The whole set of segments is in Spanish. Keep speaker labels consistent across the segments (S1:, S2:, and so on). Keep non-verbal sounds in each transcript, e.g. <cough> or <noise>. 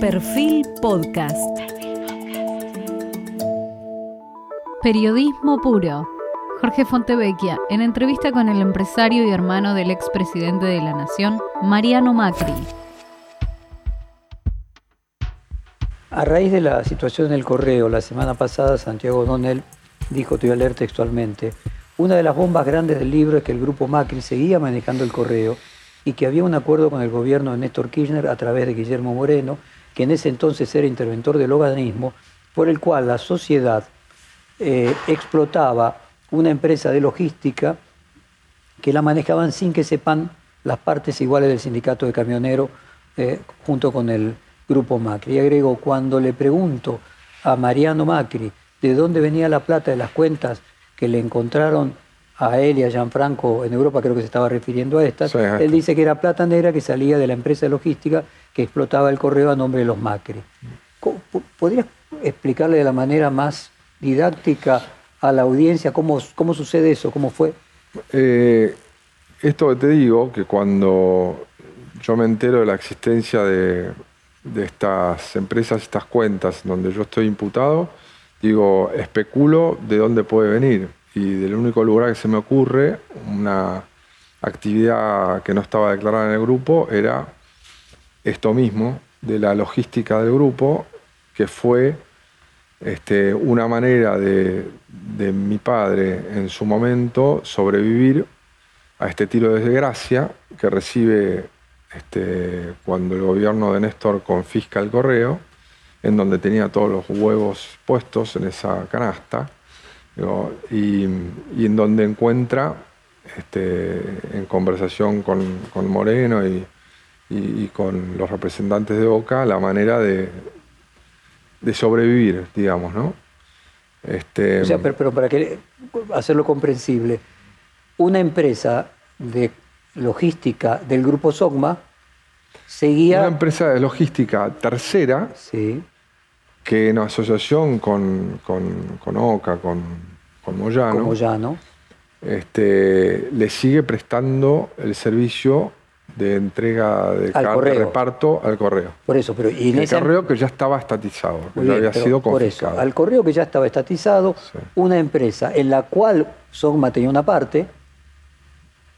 S1: Perfil Podcast. Periodismo puro. Jorge Fontevecchia, en entrevista con el empresario y hermano del expresidente de la Nación, Mariano Macri.
S2: A raíz de la situación en el correo, la semana pasada Santiago Donel dijo, te voy a leer textualmente, una de las bombas grandes del libro es que el grupo Macri seguía manejando el correo y que había un acuerdo con el gobierno de Néstor Kirchner a través de Guillermo Moreno, que en ese entonces era interventor del organismo, por el cual la sociedad eh, explotaba una empresa de logística que la manejaban sin que sepan las partes iguales del sindicato de camioneros eh, junto con el grupo Macri. Y agrego, cuando le pregunto a Mariano Macri de dónde venía la plata de las cuentas que le encontraron a él y a Gianfranco en Europa, creo que se estaba refiriendo a estas, él dice que era plata negra que salía de la empresa de logística explotaba el correo a nombre de los Macri. ¿Podrías explicarle de la manera más didáctica a la audiencia cómo, cómo sucede eso, cómo fue?
S3: Eh, esto que te digo, que cuando yo me entero de la existencia de, de estas empresas, estas cuentas donde yo estoy imputado, digo, especulo de dónde puede venir y del único lugar que se me ocurre, una actividad que no estaba declarada en el grupo, era esto mismo, de la logística del grupo, que fue este, una manera de, mi padre en su momento sobrevivir a este tiro de desgracia que recibe este, cuando el gobierno de Néstor confisca el correo, en donde tenía todos los huevos puestos en esa canasta y, en donde encuentra, este, en conversación con, Moreno y, con los representantes de Boca, la manera de, sobrevivir, digamos, ¿no?
S2: Este, o sea, pero, para que, hacerlo comprensible, una empresa de logística del grupo Sogma seguía...
S3: Una empresa de logística tercera,
S2: sí.
S3: que en asociación con, con Oca, con, con
S2: Moyano,
S3: este, le sigue prestando el servicio de entrega de, reparto al correo.
S2: Por eso, pero
S3: y en el correo que ya estaba estatizado, que ya había sido confiscado.
S2: Por eso, al correo que ya estaba estatizado, una empresa en la cual Sogma tenía una parte,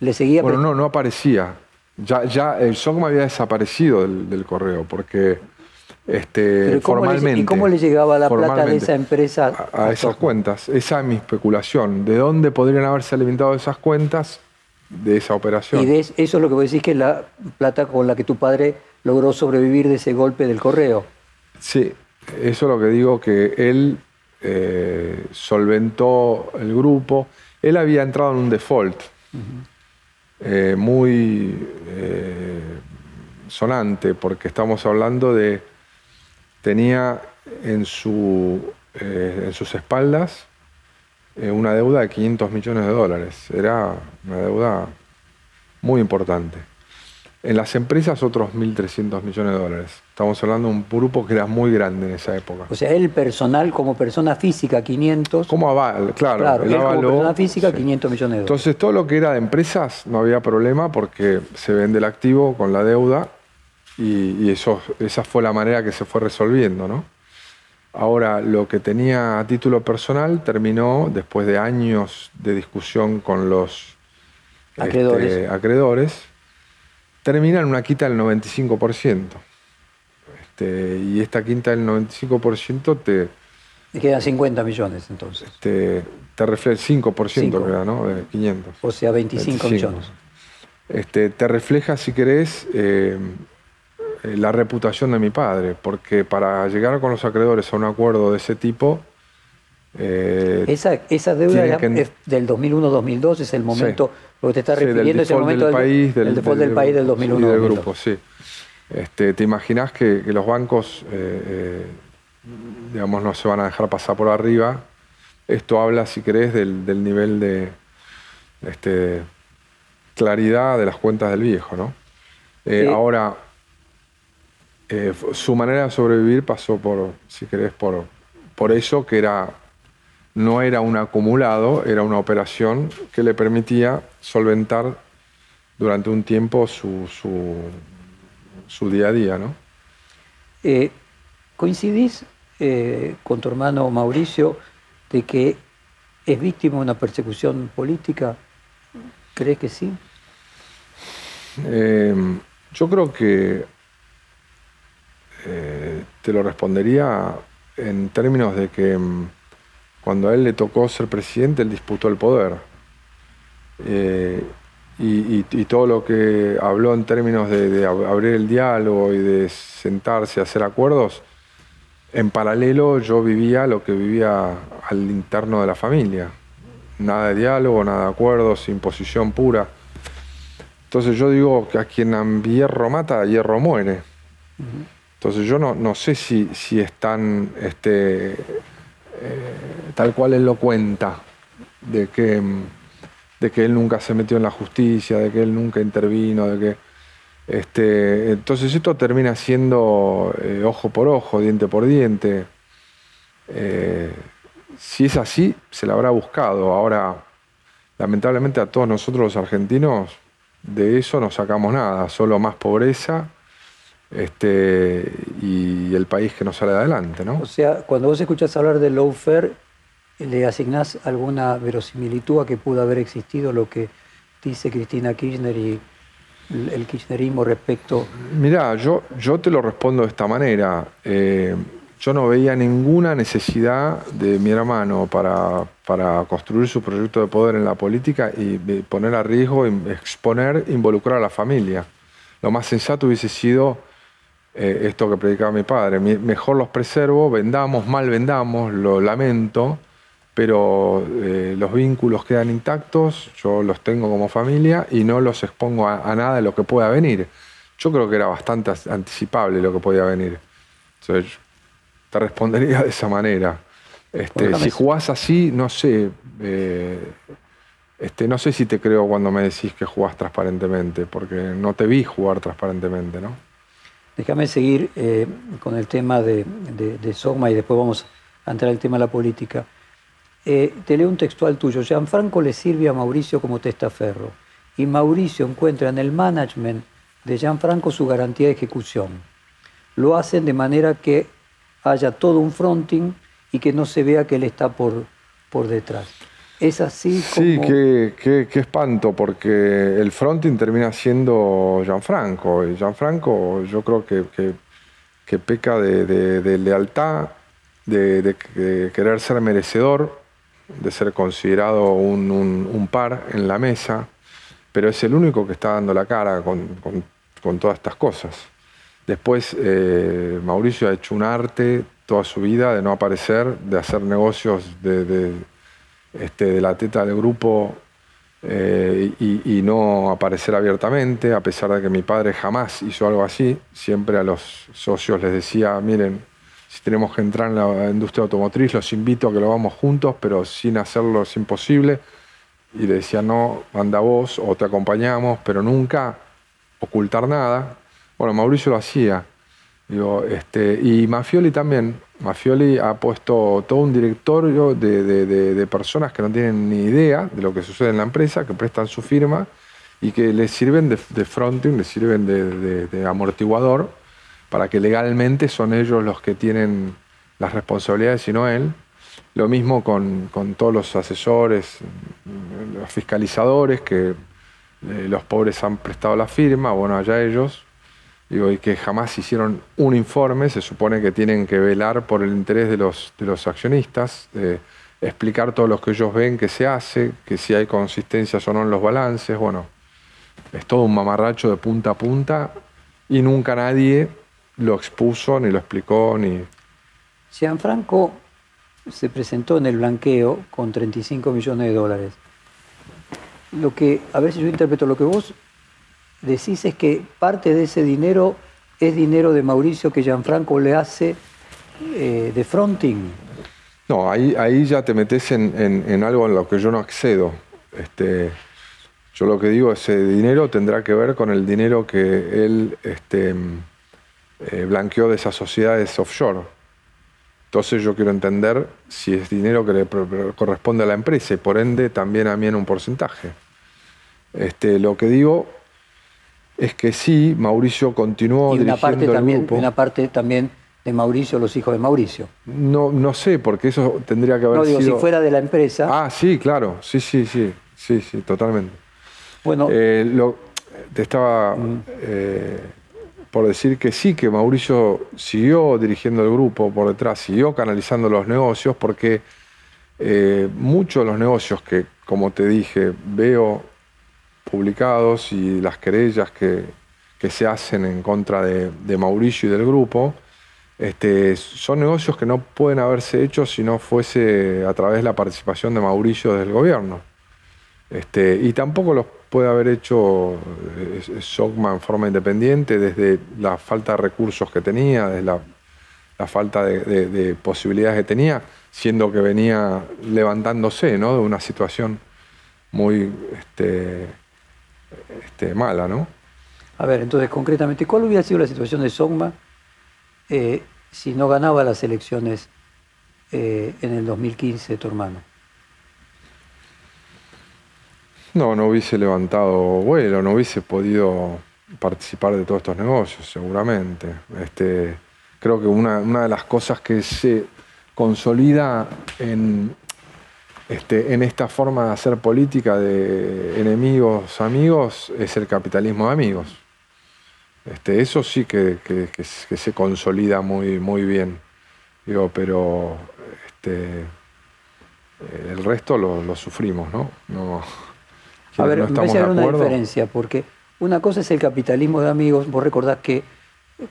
S2: le seguía.
S3: Bueno, no, no aparecía. Ya, ya el Sogma había desaparecido del, del correo, porque este, formalmente.
S2: ¿Y cómo le llegaba la plata de esa empresa?
S3: A, esas cuentas. Esa es mi especulación. ¿De dónde podrían haberse alimentado esas cuentas de esa operación?
S2: Y eso es lo que vos decís que es la plata con la que tu padre logró sobrevivir de ese golpe del correo.
S3: Sí, eso es lo que digo, que él eh, solventó el grupo. Él había entrado en un default eh, muy eh, sonante, porque estamos hablando de tenía en, su, en sus espaldas una deuda de 500 millones de dólares. Era una deuda muy importante. En las empresas otros 1.300 millones de dólares. Estamos hablando de un grupo que era muy grande en esa época.
S2: O sea, el personal como persona física 500.
S3: Como aval, claro.
S2: Claro, él como persona física 500 millones de dólares.
S3: Entonces todo lo que era de empresas no había problema porque se vende el activo con la deuda y, eso, esa fue la manera que se fue resolviendo, ¿no? Ahora, lo que tenía a título personal terminó después de años de discusión con los
S2: este,
S3: acreedores, termina en una quita del 95%. Este, y esta quinta del 95% te...
S2: Te quedan 50 millones entonces.
S3: Te, te refleja 5%, queda, ¿no? De 500.
S2: O sea, 25, millones.
S3: Este, te refleja, si querés, eh, la reputación de mi padre, porque para llegar con los acreedores a un acuerdo de ese tipo...
S2: Eh, esa, esa deuda es del 2001-2002, es el momento, lo que te está refiriendo es el momento
S3: del, país, del,
S2: default del, país del 2001
S3: del grupo, sí. Este, ¿Te imaginas que, los bancos, eh, digamos, no se van a dejar pasar por arriba? Esto habla, si querés, del, nivel de este, claridad de las cuentas del viejo, ¿no? Ahora, eh, su manera de sobrevivir pasó por, si querés, por, por eso que era, no era un acumulado, era una operación que le permitía solventar durante un tiempo su, su, día a día, ¿no?
S2: Eh, ¿Coincidís eh, con tu hermano Mauricio de que es víctima de una persecución política? ¿Crees que sí?
S3: yo creo que te lo respondería en términos de que mm, cuando a él le tocó ser presidente, él disputó el poder. Eh, y, todo lo que habló en términos de, abrir el diálogo y de sentarse a hacer acuerdos, en paralelo yo vivía lo que vivía al interno de la familia. Nada de diálogo, nada de acuerdos, imposición pura. Entonces yo digo que a quien hierro mata, hierro muere. Entonces yo no, no sé si, si es tan este, eh, tal cual él lo cuenta, de que, de que él nunca se metió en la justicia, de que él nunca intervino, de que... Este, entonces esto termina siendo eh, ojo por ojo, diente por diente. Eh, si es así, se la habrá buscado. Ahora, lamentablemente a todos nosotros los argentinos, de eso no sacamos nada, solo más pobreza este, y el país que no sale adelante. ¿no?
S2: O sea, cuando vos escuchás hablar de lawfare, ¿le asignás alguna verosimilitud a que pudo haber existido lo que dice Cristina Kirchner y el kirchnerismo respecto?
S3: Mirá, yo, yo te lo respondo de esta manera. Eh, yo no veía ninguna necesidad de mi hermano para, para, construir su proyecto de poder en la política y poner a riesgo, exponer, involucrar a la familia. Lo más sensato hubiese sido eh, esto que predicaba mi padre. Mejor los preservo, vendamos, mal vendamos, lo lamento, pero eh, los vínculos quedan intactos, yo los tengo como familia y no los expongo a, nada de lo que pueda venir. Yo creo que era bastante anticipable lo que podía venir. Entonces, te respondería de esa manera. Este, si jugás así, no sé, eh, este, no sé si te creo cuando me decís que jugás transparentemente, porque no te vi jugar transparentemente, ¿no?
S2: Déjame seguir eh, con el tema de, de, Sogma y después vamos a entrar al tema de la política. Eh, te leo un textual tuyo. Gianfranco le sirve a Mauricio como testaferro y Mauricio encuentra en el management de Gianfranco su garantía de ejecución. Lo hacen de manera que haya todo un fronting y que no se vea que él está por, por detrás. Es así
S3: como... Sí, qué, espanto, porque el fronting termina siendo Gianfranco. Y Gianfranco yo creo que, que, peca de, lealtad, de, querer ser merecedor, de ser considerado un, par en la mesa, pero es el único que está dando la cara con, todas estas cosas. Después, eh, Mauricio ha hecho un arte toda su vida de no aparecer, de hacer negocios de este, de la teta del grupo eh, y, no aparecer abiertamente, a pesar de que mi padre jamás hizo algo así. Siempre a los socios les decía, miren, si tenemos que entrar en la industria automotriz, los invito a que lo vamos juntos, pero sin hacerlo es imposible. Y le decía, no, anda vos o te acompañamos, pero nunca ocultar nada. Bueno, Mauricio lo hacía. Digo, este, y Mafioli también. Mafioli ha puesto todo un directorio de, personas que no tienen ni idea de lo que sucede en la empresa, que prestan su firma y que les sirven de, fronting, les sirven de, amortiguador, para que legalmente son ellos los que tienen las responsabilidades y no él. Lo mismo con, con todos los asesores, los fiscalizadores, que eh, los pobres han prestado la firma, bueno, allá ellos, digo, y que jamás hicieron un informe, se supone que tienen que velar por el interés de los, de los accionistas, explicar todo lo que ellos ven que se hace, que si hay consistencias o no en los balances, bueno, es todo un mamarracho de punta a punta y nunca nadie lo expuso, ni lo explicó, ni...
S2: Gianfranco se presentó en el blanqueo con 35 millones de dólares. Lo que, a ver si yo interpreto lo que vos decís es que parte de ese dinero es dinero de Mauricio que Gianfranco le hace eh, de fronting.
S3: No, ahí, ahí ya te metes en, algo en lo que yo no accedo. Este, yo lo que digo, ese dinero tendrá que ver con el dinero que él este, eh, blanqueó de esas sociedades offshore. Entonces yo quiero entender si es dinero que le corresponde a la empresa y por ende también a mí en un porcentaje. Este, lo que digo es que sí, Mauricio continuó
S2: y una
S3: dirigiendo
S2: parte
S3: el
S2: también,
S3: grupo.
S2: Una parte también de Mauricio, los hijos de Mauricio.
S3: No, no sé, porque eso tendría que haber
S2: No, digo,
S3: sido...
S2: si fuera de la empresa,
S3: Ah, sí, claro, sí, sí, sí, sí, sí, totalmente.
S2: bueno,
S3: Eh, lo- te estaba eh, por decir que sí, que Mauricio siguió dirigiendo el grupo por detrás, siguió canalizando los negocios, porque eh, muchos de los negocios que, como te dije, veo publicados y las querellas que, que se hacen en contra de, Mauricio y del grupo, este, son negocios que no pueden haberse hecho si no fuese a través de la participación de Mauricio desde el gobierno. Este, y tampoco los puede haber hecho eh, Sogma en forma independiente desde la falta de recursos que tenía, desde la, falta de, de- de posibilidades que tenía, siendo que venía levantándose ¿no? de una situación muy este, este, mala. ¿no?
S2: a ver, entonces concretamente, ¿cuál hubiera sido la situación de Sogma eh, si no ganaba las elecciones eh, en el 2015 tu hermano?
S3: No, no hubiese levantado vuelo, no hubiese podido participar de todos estos negocios, seguramente. Este, creo que una, una de las cosas que se consolida en, este, en esta forma de hacer política de enemigos, amigos, es el capitalismo de amigos. Este, eso sí que, que- que s- que se consolida muy, muy bien. Digo, pero este, eh, el resto lo, lo sufrimos, ¿no? no
S2: A ver,
S3: no
S2: me
S3: estamos
S2: una diferencia, porque una cosa es el capitalismo de amigos, vos recordás que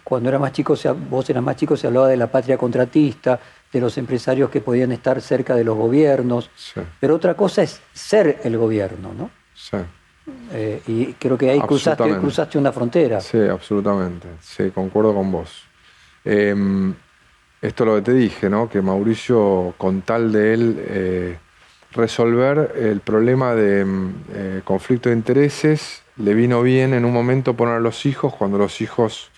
S2: cuando era más chico, vos eras más chico, se hablaba de la patria contratista, de los empresarios que podían estar cerca de los gobiernos,
S3: Sí,
S2: pero otra cosa es ser el gobierno, ¿no?
S3: sí,
S2: Eh, y creo que ahí cruzaste, cruzaste una frontera.
S3: sí, absolutamente. Sí, concuerdo con vos. Em, esto es lo que te dije, ¿no? Que Mauricio, con tal de él eh, resolver el problema de em, eh, conflicto de intereses, le vino bien en un momento poner a los hijos, cuando los hijos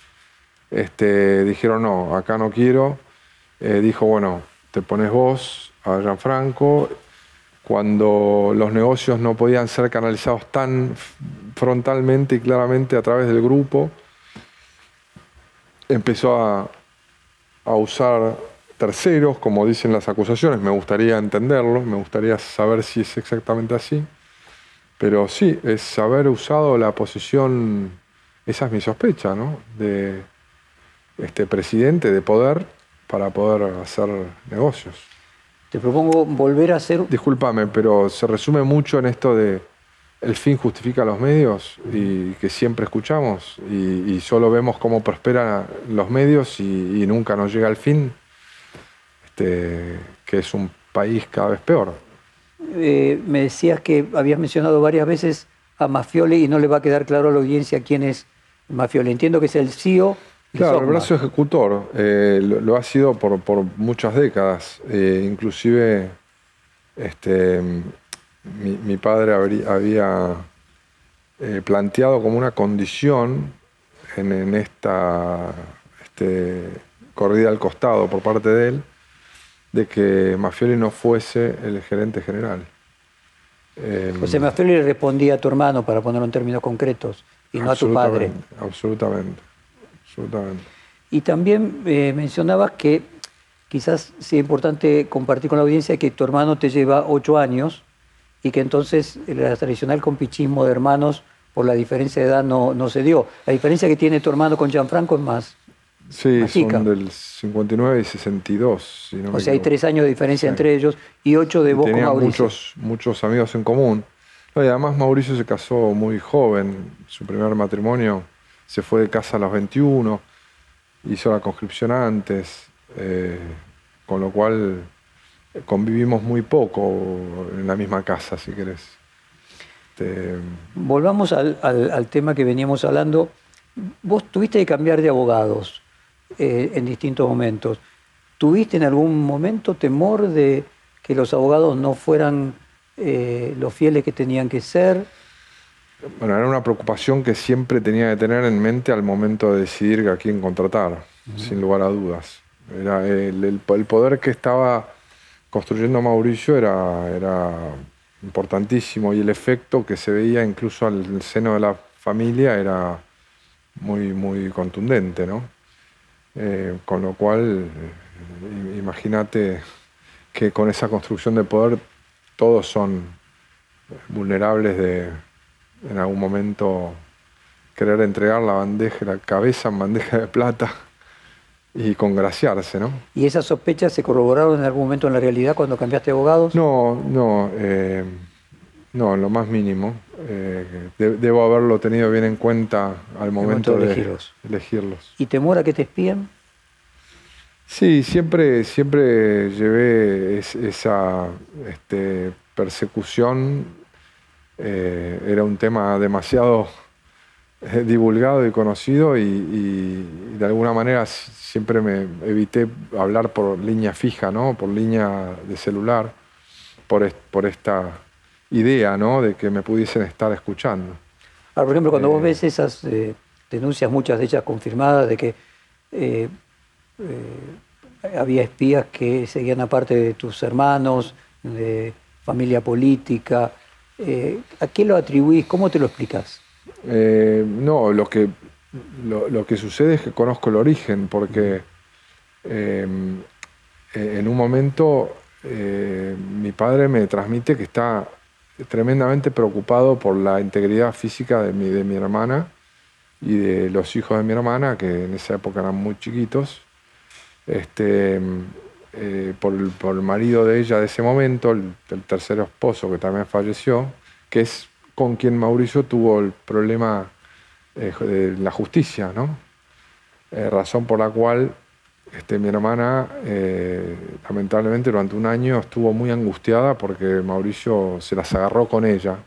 S3: este, dijeron, no, acá no quiero, eh, dijo, bueno, te pones vos a Gianfranco. Cuando los negocios no podían ser canalizados tan frontalmente y claramente a través del grupo, empezó a, a usar terceros, como dicen las acusaciones. Me gustaría entenderlo, me gustaría saber si es exactamente así. Pero sí, es haber usado la posición, esa es mi sospecha, ¿no? De este presidente de poder para poder hacer negocios.
S2: Te propongo volver a hacer...
S3: Discúlpame, pero se resume mucho en esto de el fin justifica los medios y que siempre escuchamos y, y solo vemos cómo prosperan los medios y, y nunca nos llega al fin, este, que es un país cada vez peor.
S2: eh, me decías que habías mencionado varias veces a Mafioli y no le va a quedar claro a la audiencia quién es Mafioli. Entiendo que es el CEO
S3: Claro, el brazo ejecutor eh, lo, lo ha sido por, por muchas décadas. eh, inclusive este, mi, mi padre había eh, planteado como una condición en, en esta este, corrida al costado por parte de él de que Mafioli no fuese el gerente general.
S2: O sea, Mafioli le respondía a tu hermano, para ponerlo en términos concretos, y no a tu padre.
S3: absolutamente, Absolutamente.
S2: Y también eh, mencionabas que quizás sea importante compartir con la audiencia que tu hermano te lleva ocho años y que entonces el tradicional compichismo de hermanos por la diferencia de edad no, no se dio. La diferencia que tiene tu hermano con Gianfranco es más.
S3: Sí,
S2: Más chica.
S3: son del 59 y 62. Si no
S2: o sea, hay tres años de diferencia
S3: Sí.
S2: entre ellos y ocho de
S3: Y
S2: vos con Mauricio.
S3: muchos, muchos amigos en común. No, y además Mauricio se casó muy joven. Su primer matrimonio se fue de casa a los 21. Hizo la conscripción antes. eh, con lo cual convivimos muy poco en la misma casa, si querés. Este,
S2: Volvamos al tema que veníamos hablando. Vos tuviste que cambiar de abogados eh, en distintos momentos. ¿Tuviste en algún momento temor de que los abogados no fueran eh, los fieles que tenían que ser?
S3: Bueno, era una preocupación que siempre tenía que tener en mente al momento de decidir a quién contratar, sin lugar a dudas. Era el, el- el poder que estaba construyendo Mauricio era, era importantísimo y el efecto que se veía incluso al seno de la familia era muy, muy contundente, ¿no? Eh, con lo cual, eh, imagínate que con esa construcción de poder todos son vulnerables de en algún momento querer entregar la bandeja, la cabeza en bandeja de plata y congraciarse, ¿no?
S2: ¿Y esas sospechas se corroboraron en algún momento en la realidad cuando cambiaste de abogados?
S3: No, no, eh, no, lo más mínimo. Eh, debo haberlo tenido bien en cuenta al momento, de, elegirlos.
S2: ¿Y temor a que te espíen?
S3: Sí, siempre, siempre llevé esa este, persecución. Eh, era un tema demasiado eh, divulgado y conocido y, de alguna manera siempre me evité hablar por línea fija, ¿no? por línea de celular, por, por esta idea ¿no? de que me pudiesen estar escuchando.
S2: Ahora, por ejemplo, cuando vos eh, ves esas eh, denuncias, muchas de ellas confirmadas, de que había espías que seguían aparte de tus hermanos, de familia política, ¿a qué lo atribuís? ¿Cómo te lo explicas?
S3: Eh, no, lo que, lo, que sucede es que conozco el origen, porque em, eh, en un momento eh, mi padre me transmite que está tremendamente preocupado por la integridad física de mi, de mi hermana y de los hijos de mi hermana, que en esa época eran muy chiquitos, este, por, el, por, el, marido de ella de ese momento, el, tercer esposo que también falleció, que es con quien Mauricio tuvo el problema eh, de la justicia, ¿no? Eh, razón por la cual este, mi hermana, eh, lamentablemente, durante un año estuvo muy angustiada porque Mauricio se las agarró con ella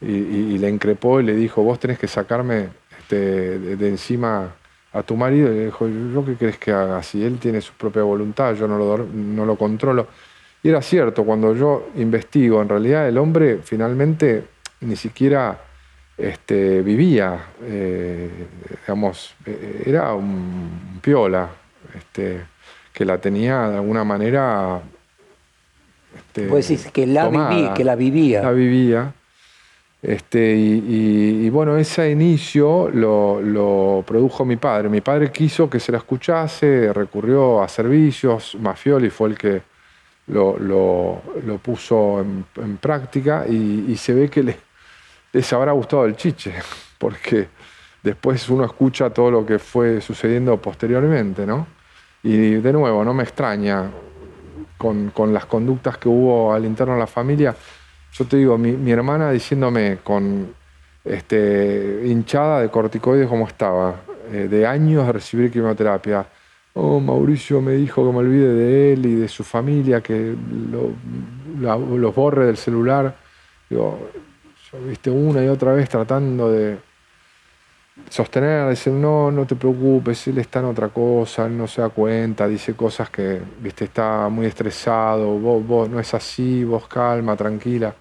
S3: y, le increpó y le dijo, vos tenés que sacarme este, de, encima a tu marido. Y le dijo, ¿yo qué crees que haga? Si él tiene su propia voluntad, yo no lo, no lo controlo. Y era cierto, cuando yo investigo, en realidad el hombre finalmente ni siquiera este, vivía, eh, digamos, eh, era un piola, este, que la tenía de alguna manera...
S2: Este, decir que la, que la vivía.
S3: La vivía. Este, y, bueno, ese inicio lo, produjo mi padre. Mi padre quiso que se la escuchase, recurrió a servicios, Mafioli fue el que lo, puso en, práctica y, se ve que le, les habrá gustado el chiche, <laughs> porque después uno escucha todo lo que fue sucediendo posteriormente, ¿no? Y de nuevo, no me extraña con, las conductas que hubo al interno de la familia. Yo te digo, mi, hermana diciéndome con este, hinchada de corticoides como estaba, eh, de años de recibir quimioterapia. Oh, Mauricio me dijo que me olvide de él y de su familia, que lo, los borre del celular. Digo, viste, una y otra vez tratando de sostener, decir, no, no te preocupes, él está en otra cosa, él no se da cuenta, dice cosas que, viste, está muy estresado, vos, vos no es así, vos calma, tranquila.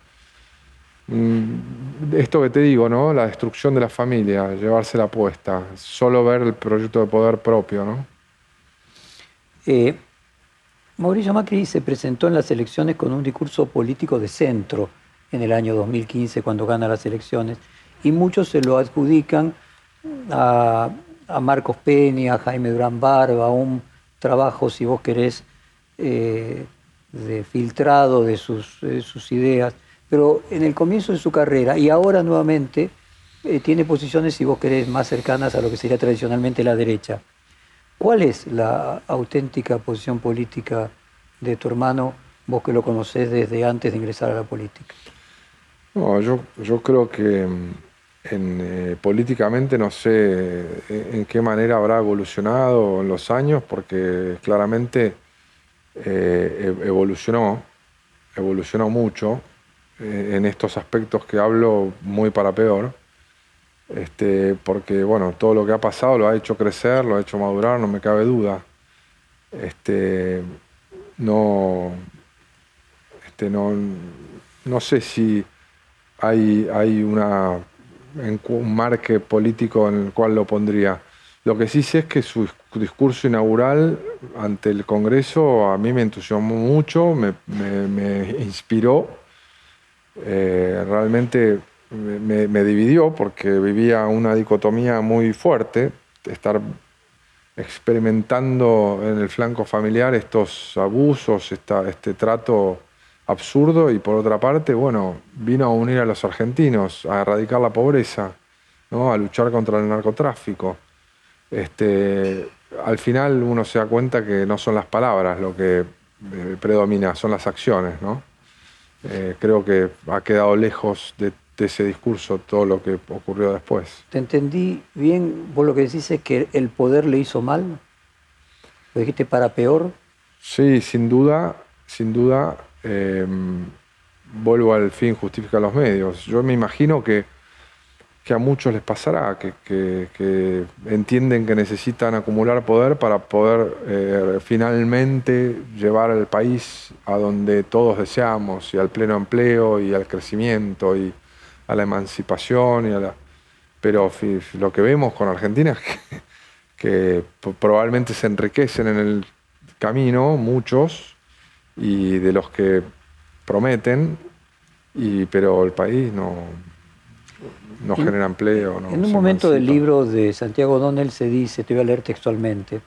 S3: Mm, esto que te digo, ¿no? La destrucción de la familia, llevarse la puesta, solo ver el proyecto de poder propio, ¿no?
S2: Eh, Mauricio Macri se presentó en las elecciones con un discurso político de centro en el año 2015 cuando gana las elecciones, y muchos se lo adjudican a, Marcos Peña, a Jaime Durán Barba, un trabajo, si vos querés, eh, de filtrado de sus, ideas, pero en el comienzo de su carrera y ahora nuevamente eh, tiene posiciones, si vos querés, más cercanas a lo que sería tradicionalmente la derecha. ¿Cuál es la auténtica posición política de tu hermano, vos que lo conocés desde antes de ingresar a la política?
S3: No, yo, yo creo que eh, políticamente no sé eh, en qué manera habrá evolucionado en los años, porque claramente eh, e, evolucionó, evolucionó mucho en estos aspectos que hablo muy para peor. Este, porque bueno, todo lo que ha pasado lo ha hecho crecer, lo ha hecho madurar, no me cabe duda. Este, no, este, no, no sé si hay, hay una, un marque político en el cual lo pondría. Lo que sí sé es que su discurso inaugural ante el Congreso a mí me entusiasmó mucho, me, inspiró. Eh, realmente me, me dividió porque vivía una dicotomía muy fuerte, estar experimentando en el flanco familiar estos abusos, este trato absurdo y por otra parte, bueno, vino a unir a los argentinos, a erradicar la pobreza, ¿no? a luchar contra el narcotráfico. Este, al final uno se da cuenta que no son las palabras lo que eh, predomina, son las acciones. ¿no? Eh, creo que ha quedado lejos de, ese discurso todo lo que ocurrió después.
S2: ¿Te entendí bien? Vos lo que decís es que el poder le hizo mal. ¿Lo dijiste para peor?
S3: Sí, sin duda, sin duda. Em, vuelvo al fin justifica los medios. Yo me imagino que que a muchos les pasará, que, entienden que necesitan acumular poder para poder eh, finalmente llevar al país a donde todos deseamos, y al pleno empleo, y al crecimiento, y a la emancipación. Y a la... Pero lo que vemos con Argentina es que, probablemente se enriquecen en el camino muchos, y de los que prometen, y, pero el país no, no genera empleo.
S2: en un momento del libro de Santiago Donnell se dice, te voy a leer textualmente,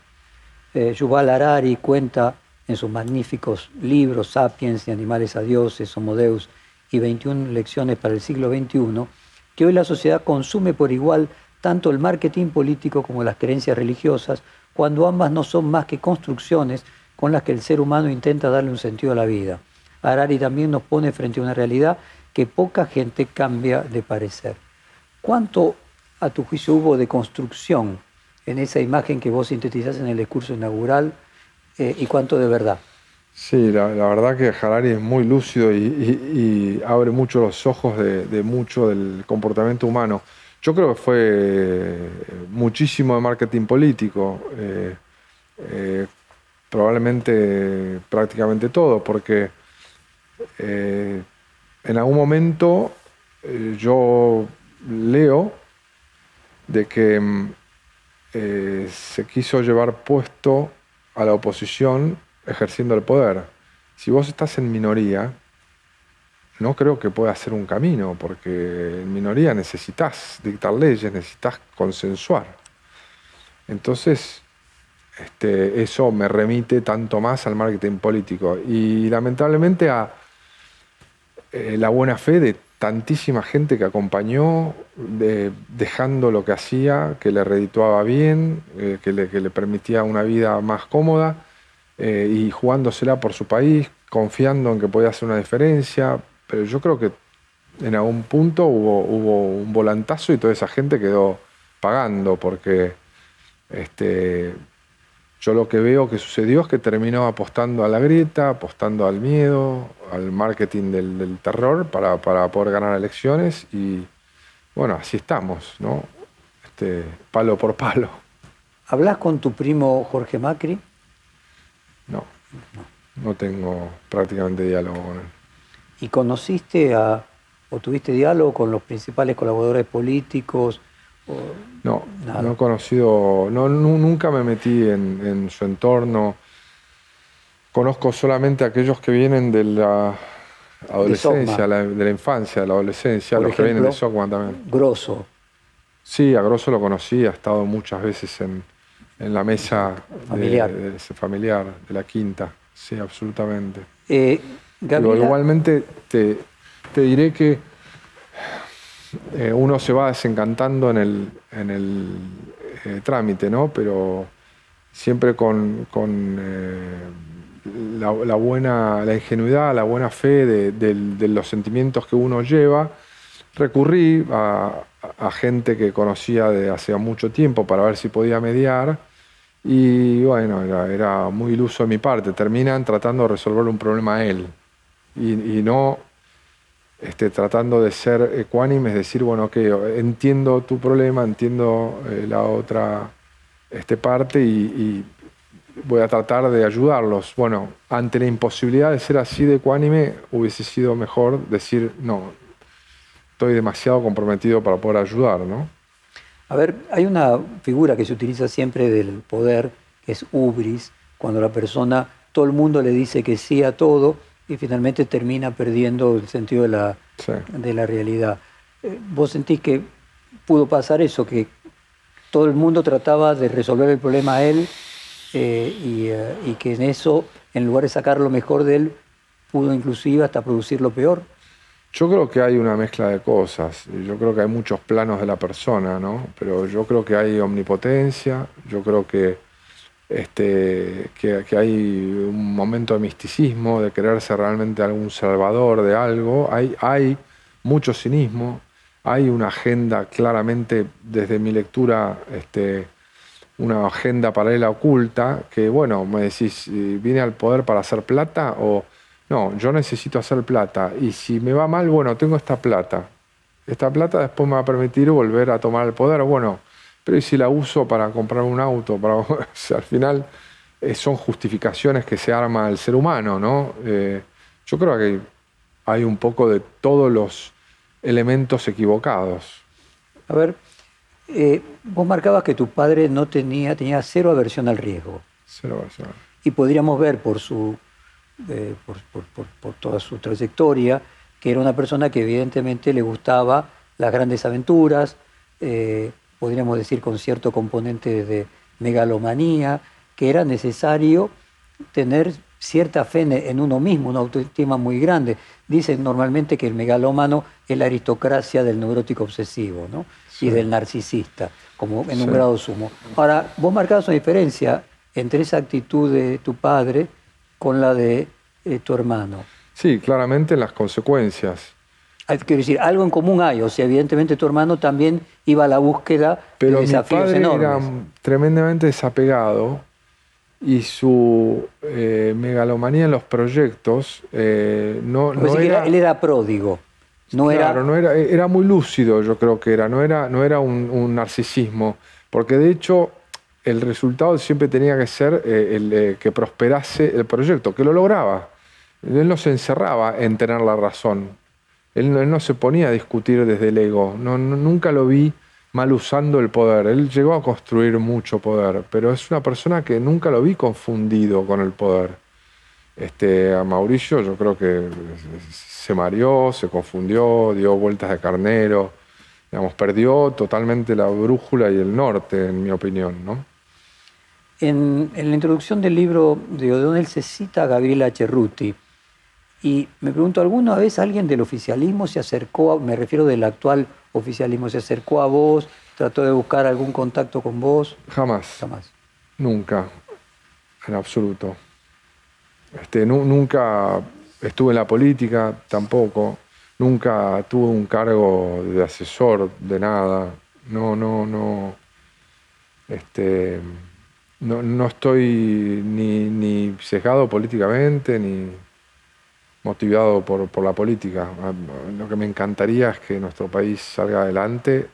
S2: eh, Yuval Harari cuenta en sus magníficos libros Sapiens y Animales a Dioses, Homo Deus y 21 lecciones para el siglo XXI, que hoy la sociedad consume por igual tanto el marketing político como las creencias religiosas, cuando ambas no son más que construcciones con las que el ser humano intenta darle un sentido a la vida. Harari también nos pone frente a una realidad que poca gente cambia de parecer. ¿Cuánto, a tu juicio, hubo de construcción en esa imagen que vos sintetizás en el discurso inaugural eh, y cuánto de verdad?
S3: Sí, la, verdad que Harari es muy lúcido y, abre mucho los ojos de, mucho del comportamiento humano. Yo creo que fue eh, muchísimo de marketing político, eh, probablemente prácticamente todo, porque en algún momento yo leo de que mm, eh, se quiso llevar puesto a la oposición ejerciendo el poder. Si vos estás en minoría, no creo que pueda ser un camino, porque en minoría necesitas dictar leyes, necesitas consensuar. Entonces, este, eso me remite tanto más al marketing político y lamentablemente a eh, la buena fe de tantísima gente que acompañó, dejando lo que hacía, que le redituaba bien, eh, que, le, permitía una vida más cómoda eh, y jugándosela por su país, confiando en que podía hacer una diferencia. Pero yo creo que en algún punto hubo, hubo un volantazo y toda esa gente quedó pagando porque este, yo lo que veo que sucedió es que terminó apostando a la grieta, apostando al miedo, al marketing del, terror para, poder ganar elecciones y bueno, así estamos, ¿no? Este, palo por palo.
S2: ¿Hablas con tu primo Jorge Macri?
S3: No, no, tengo prácticamente diálogo con él.
S2: ¿Y conociste a, o tuviste diálogo con los principales colaboradores políticos?
S3: No, no he conocido, no, nunca me metí en, su entorno. Conozco solamente a aquellos que vienen de la adolescencia, de, la infancia, de la adolescencia, los que vienen de Socman también.
S2: Grosso.
S3: Sí, a Grosso lo conocí, ha estado muchas veces en, la mesa familiar. De, familiar, de la quinta. Sí, absolutamente. Eh, igualmente te, te diré que eh, uno se va desencantando en el, en el eh, trámite, ¿no? Pero siempre con, eh, la, buena, la ingenuidad, la buena fe de, los sentimientos que uno lleva. Recurrí a, gente que conocía de hace mucho tiempo para ver si podía mediar. Y bueno, era, muy iluso de mi parte. Terminan tratando de resolver un problema a él. y no este, tratando de ser ecuánime, es decir, bueno, que entiendo tu problema, entiendo eh, la otra este, parte y, voy a tratar de ayudarlos. Bueno, ante la imposibilidad de ser así de ecuánime, hubiese sido mejor decir, no, estoy demasiado comprometido para poder ayudar, ¿no?
S2: A ver, hay una figura que se utiliza siempre del poder, que es ubris, cuando la persona, todo el mundo le dice que sí a todo, y finalmente termina perdiendo el sentido de la, de la realidad. eh, ¿vos sentís que pudo pasar eso, que todo el mundo trataba de resolver el problema a él eh, y, que en eso, en lugar de sacar lo mejor de él, pudo inclusive hasta producir lo peor?
S3: Yo creo que hay una mezcla de cosas. Yo creo que hay muchos planos de la persona, ¿no? Pero yo creo que hay omnipotencia, yo creo que, este, que, hay un momento de misticismo, de quererse realmente algún salvador de algo. Hay, hay mucho cinismo, hay una agenda claramente, desde mi lectura, este, una agenda paralela oculta, que bueno, me decís, ¿viene al poder para hacer plata o no, yo necesito hacer plata y si me va mal, bueno, tengo esta plata. Esta plata después me va a permitir volver a tomar el poder. Bueno, pero ¿y si la uso para comprar un auto? Para... <laughs> al final eh, son justificaciones que se arma el ser humano, ¿no? Eh, yo creo que hay un poco de todos los elementos equivocados.
S2: A ver, eh, vos marcabas que tu padre no tenía, tenía cero aversión al riesgo.
S3: Cero aversión.
S2: Y podríamos ver por su por, toda su trayectoria, que era una persona que evidentemente le gustaba las grandes aventuras, eh, podríamos decir con cierto componente de megalomanía, que era necesario tener cierta fe en uno mismo, una autoestima muy grande. Dicen normalmente que el megalómano es la aristocracia del neurótico obsesivo ¿no? y del narcisista, como en un grado sumo. Ahora, vos marcabas una diferencia entre esa actitud de tu padre con la de eh, tu hermano.
S3: Sí, claramente las consecuencias.
S2: Quiero decir, algo en común hay, o sea, evidentemente tu hermano también iba a la búsqueda
S3: de
S2: desafíos
S3: mi padre era tremendamente desapegado y su eh, megalomanía en los proyectos eh, no,
S2: era, él era pródigo. No
S3: claro,
S2: era...
S3: no era, era muy lúcido, yo creo que era, no era, no era un narcisismo, porque de hecho el resultado siempre tenía que ser eh, el, eh, que prosperase el proyecto, que lo lograba. Él no se encerraba en tener la razón. Él no, se ponía a discutir desde el ego. No, nunca lo vi mal usando el poder. Él llegó a construir mucho poder, pero es una persona que nunca lo vi confundido con el poder. Este, a Mauricio yo creo que se mareó, se confundió, dio vueltas de carnero, digamos, perdió totalmente la brújula y el norte, en mi opinión, ¿no?
S2: En, la introducción del libro de O'Donnell se cita a Gabriela Cerruti. Y me pregunto, ¿alguna vez alguien del oficialismo se acercó, me refiero del actual oficialismo, se acercó a vos, trató de buscar algún contacto con vos?
S3: Jamás. Jamás. Nunca, en absoluto. Este, nunca estuve en la política, tampoco. Nunca tuve un cargo de asesor de nada. No, no, no. Este, no, no estoy ni, ni, sesgado políticamente, ni motivado por, por, la política. Ah, lo que me encantaría es que nuestro país salga adelante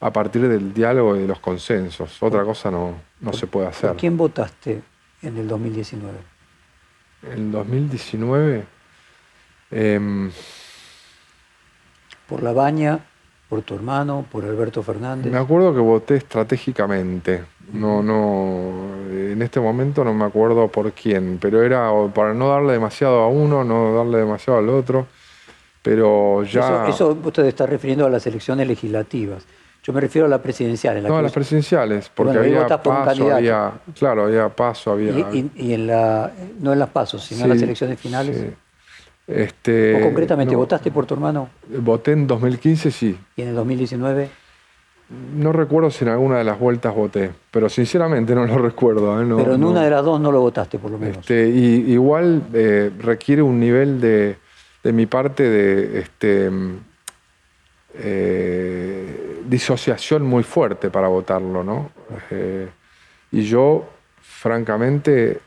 S3: a partir del diálogo y de los consensos. Otra cosa no, no se puede hacer.
S2: ¿Por quién votaste en el 2019?
S3: En el 2019...
S2: por La Baña, por tu hermano, por Alberto Fernández.
S3: Me acuerdo que voté estratégicamente. No, no, en este momento no me acuerdo por quién, pero era para no darle demasiado a uno, no darle demasiado al otro, pero ya...
S2: Eso, usted está refiriendo a las elecciones legislativas. Yo me refiero a la presidencial.
S3: no, a las presidenciales, porque había paso, había, claro, había paso, había...
S2: Y, en la, no en las pasos, sino en las elecciones finales.
S3: Este,
S2: ¿O concretamente, votaste por tu hermano?
S3: Voté en 2015, sí.
S2: ¿Y en el 2019?
S3: No recuerdo si en alguna de las vueltas voté, pero sinceramente no lo <laughs> recuerdo. ¿eh?
S2: pero en una de las dos no lo votaste, por lo menos.
S3: Este, y, igual eh, requiere un nivel de, de mi parte de este, eh, disociación muy fuerte para votarlo, ¿no? y yo, francamente,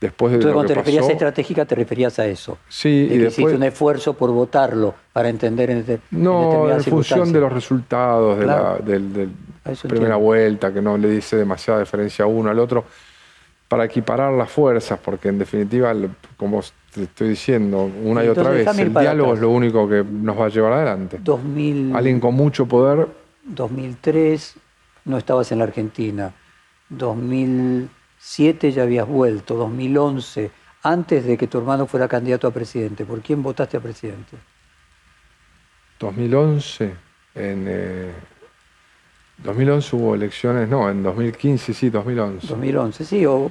S3: después de
S2: Entonces,
S3: cuando
S2: te referías a estratégica, te referías a eso.
S3: Sí,
S2: y después... hiciste un esfuerzo por votarlo para entender en, este,
S3: no, en, función de los resultados de la primera vuelta, que no le dice demasiada diferencia a uno al otro, para equiparar las fuerzas, porque en definitiva, como te estoy diciendo una y, otra vez, el diálogo es lo único que nos va a llevar adelante.
S2: 2000...
S3: Alguien con mucho poder.
S2: 2003 no estabas en la Argentina. 2000 2007 ya habías vuelto, 2011, antes de que tu hermano fuera candidato a presidente. ¿Por quién votaste a presidente?
S3: 2011, en 2011 hubo elecciones, no, en 2015, sí, 2011.
S2: 2011, sí, o